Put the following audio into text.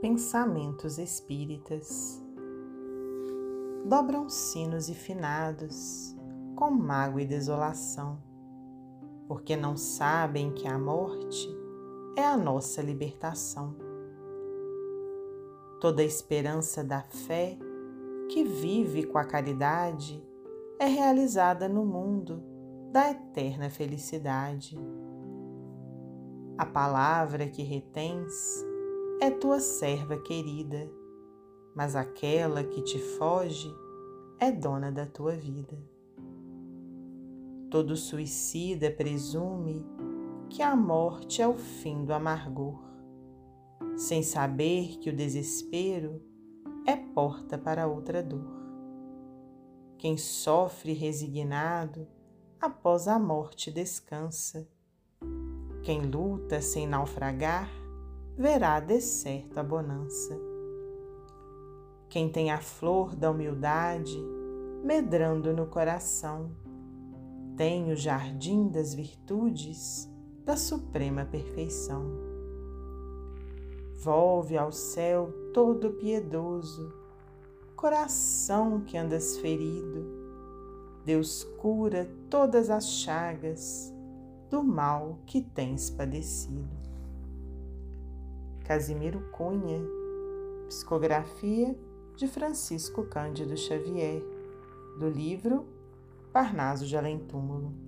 Pensamentos espíritas dobram sinos e finados com mágoa e desolação, porque não sabem que a morte é a nossa libertação. Toda a esperança da fé que vive com a caridade é realizada no mundo da eterna felicidade. A palavra que retens é tua serva querida, mas aquela que te foge é dona da tua vida. Todo suicida presume que a morte é o fim do amargor, sem saber que o desespero é porta para outra dor. Quem sofre resignado após a morte descansa. Quem luta sem naufragar verá de certo a bonança. Quem tem a flor da humildade medrando no coração, tem o jardim das virtudes da suprema perfeição. Volve ao céu todo piedoso, coração que andas ferido, Deus cura todas as chagas do mal que tens padecido. Casimiro Cunha, psicografia de Francisco Cândido Xavier, do livro Parnaso de Além Túmulo.